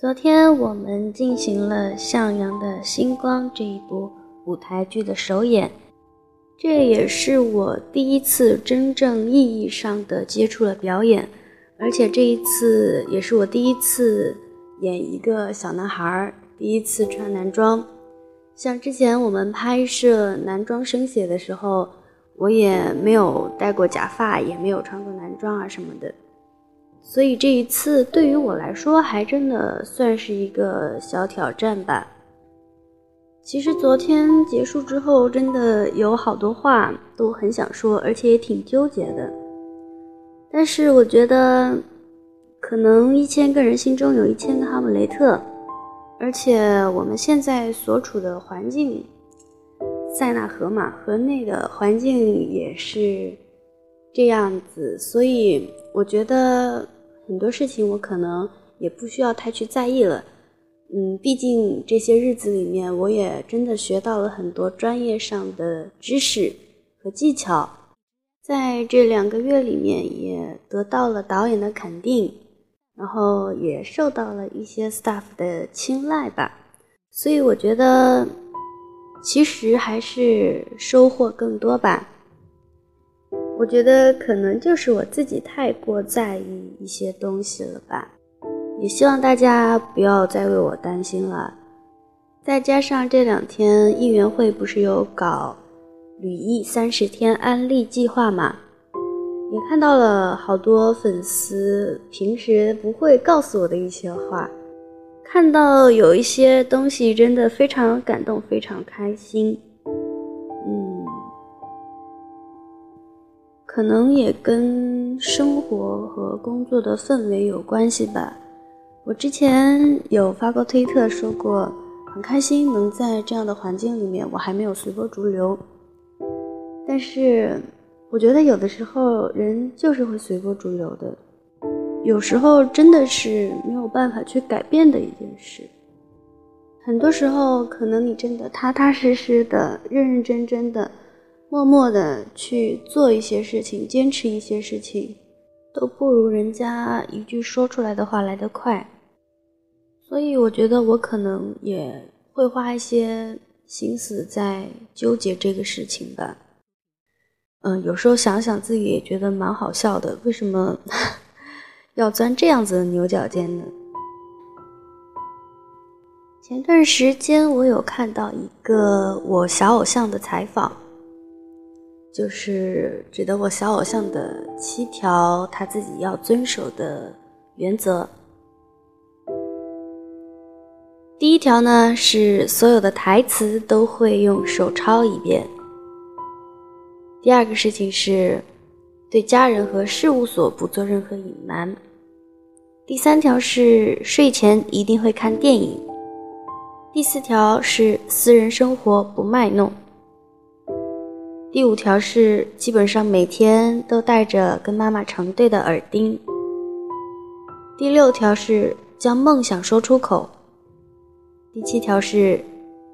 昨天我们进行了《向阳的星光》这一部舞台剧的首演，这也是我第一次真正意义上的接触了表演，而且这一次也是我第一次演一个小男孩，第一次穿男装。像之前我们拍摄男装生写的时候，我也没有戴过假发，也没有穿过男装啊什么的。所以这一次对于我来说，还真的算是一个小挑战吧。其实昨天结束之后，真的有好多话都很想说，而且也挺纠结的。但是我觉得，可能一千个人心中有一千个哈姆雷特，而且我们现在所处的环境，塞纳河嘛，河内的环境也是这样子，所以我觉得。很多事情我可能也不需要太去在意了，嗯，毕竟这些日子里面，我也真的学到了很多专业上的知识和技巧，在这两个月里面也得到了导演的肯定，然后也受到了一些 staff 的青睐吧，所以我觉得其实还是收获更多吧。我觉得可能就是我自己太过在意一些东西了吧，也希望大家不要再为我担心了。再加上这两天艺员会不是有搞旅艺三十天安利计划嘛，也看到了好多粉丝平时不会告诉我的一些话，看到有一些东西真的非常感动，非常开心。可能也跟生活和工作的氛围有关系吧。我之前有发过推特说过，很开心能在这样的环境里面，我还没有随波逐流。但是我觉得有的时候人就是会随波逐流的，有时候真的是没有办法去改变的一件事。很多时候，可能你真的踏踏实实的、认认真真的。默默的去做一些事情，坚持一些事情，都不如人家一句说出来的话来得快。所以我觉得我可能也会花一些心思在纠结这个事情吧。嗯，有时候想想自己也觉得蛮好笑的，为什么 要钻这样子的牛角尖呢？前段时间我有看到一个我小偶像的采访。就是指的我小偶像的七条他自己要遵守的原则。第一条呢是所有的台词都会用手抄一遍。第二个事情是对家人和事务所不做任何隐瞒。第三条是睡前一定会看电影。第四条是私人生活不卖弄。第五条是基本上每天都戴着跟妈妈成对的耳钉。第六条是将梦想说出口。第七条是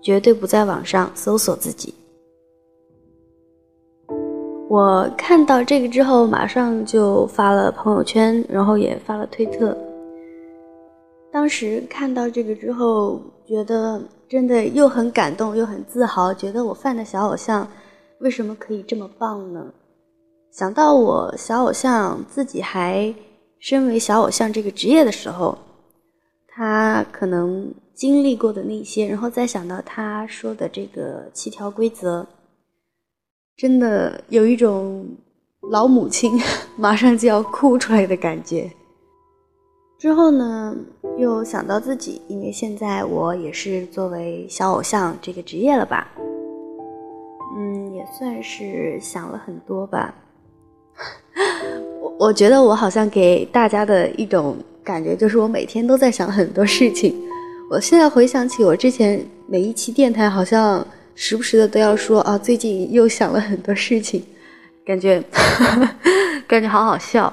绝对不在网上搜索自己。我看到这个之后，马上就发了朋友圈，然后也发了推特。当时看到这个之后，觉得真的又很感动，又很自豪，觉得我犯的小偶像。为什么可以这么棒呢？想到我小偶像自己还身为小偶像这个职业的时候，他可能经历过的那些，然后再想到他说的这个七条规则，真的有一种老母亲 马上就要哭出来的感觉。之后呢，又想到自己，因为现在我也是作为小偶像这个职业了吧。嗯，也算是想了很多吧。我我觉得我好像给大家的一种感觉就是我每天都在想很多事情。我现在回想起我之前每一期电台，好像时不时的都要说啊，最近又想了很多事情，感觉 感觉好好笑。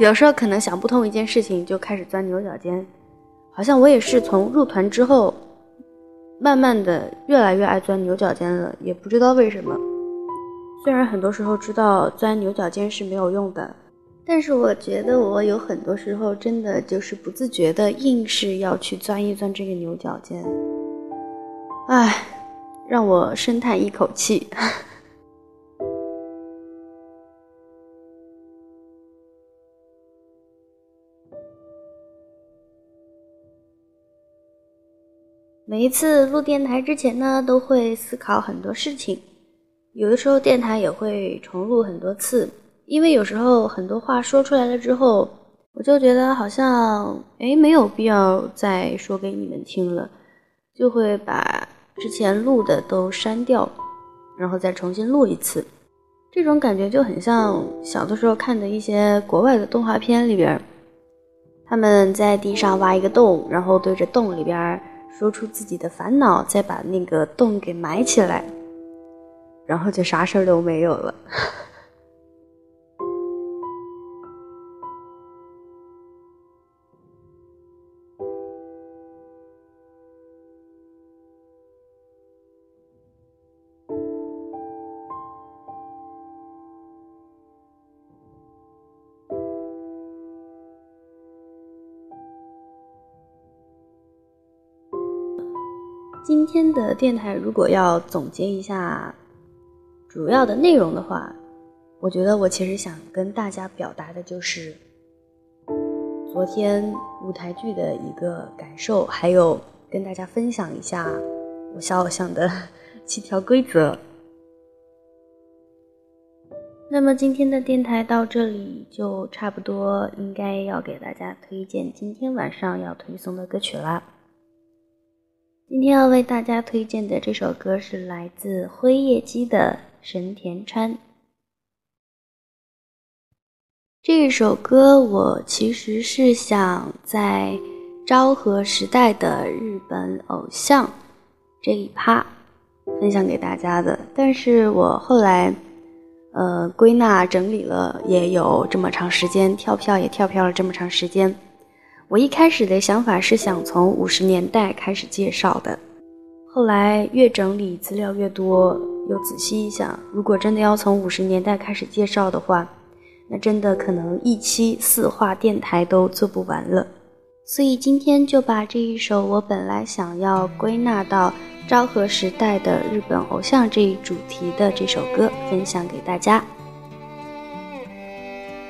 有时候可能想不通一件事情，就开始钻牛角尖。好像我也是从入团之后，慢慢的越来越爱钻牛角尖了，也不知道为什么。虽然很多时候知道钻牛角尖是没有用的，但是我觉得我有很多时候真的就是不自觉的硬是要去钻一钻这个牛角尖。唉，让我深叹一口气。每一次录电台之前呢，都会思考很多事情。有的时候电台也会重录很多次，因为有时候很多话说出来了之后，我就觉得好像哎没有必要再说给你们听了，就会把之前录的都删掉，然后再重新录一次。这种感觉就很像小的时候看的一些国外的动画片里边，他们在地上挖一个洞，然后对着洞里边。说出自己的烦恼，再把那个洞给埋起来，然后就啥事儿都没有了。今天的电台如果要总结一下主要的内容的话，我觉得我其实想跟大家表达的就是昨天舞台剧的一个感受，还有跟大家分享一下我小偶像的 七条规则。那么今天的电台到这里就差不多，应该要给大家推荐今天晚上要推送的歌曲啦。今天要为大家推荐的这首歌是来自辉夜姬的《神田川》。这首歌我其实是想在昭和时代的日本偶像这一趴分享给大家的，但是我后来呃归纳整理了，也有这么长时间，跳票也跳票了这么长时间。我一开始的想法是想从五十年代开始介绍的，后来越整理资料越多，又仔细一想，如果真的要从五十年代开始介绍的话，那真的可能一期四话电台都做不完了。所以今天就把这一首我本来想要归纳到昭和时代的日本偶像这一主题的这首歌分享给大家。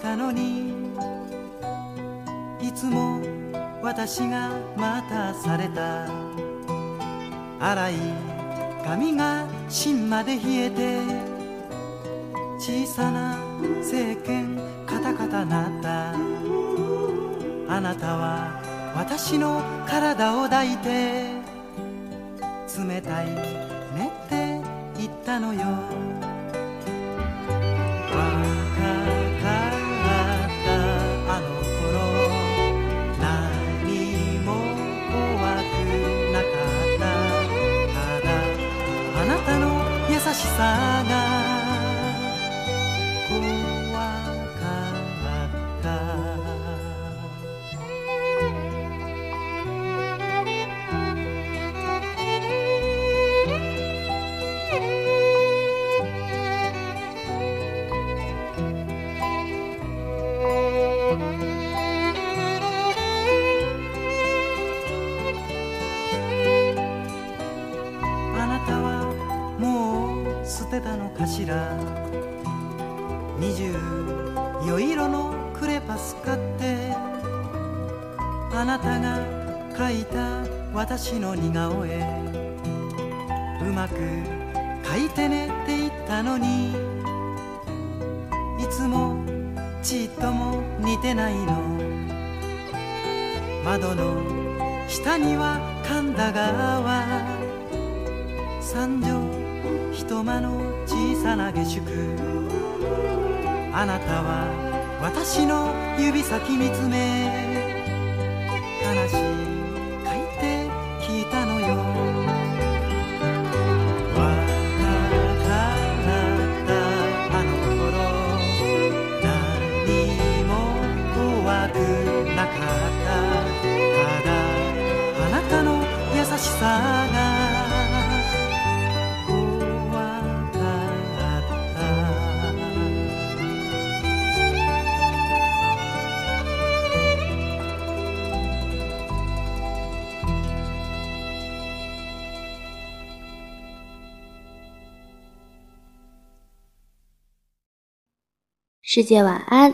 たのにいつも私が待たされた。粗い髪が芯まで冷えて小さな政権カタカタなった。あなたは私の体を抱いて冷たいねって言ったのよ。したのかしら？二十余色のクレパス買ってあなたが描いた私の似顔絵。うまく描いてねって言ったのにいつもちっとも似てないの。窓の下には神田川。三畳一間の小さな下宿。あなたは私の指先見つめ悲しい書いて聞いたのよ。若からったあの頃何も怖くなかった。ただあなたの優しさ世界晚安，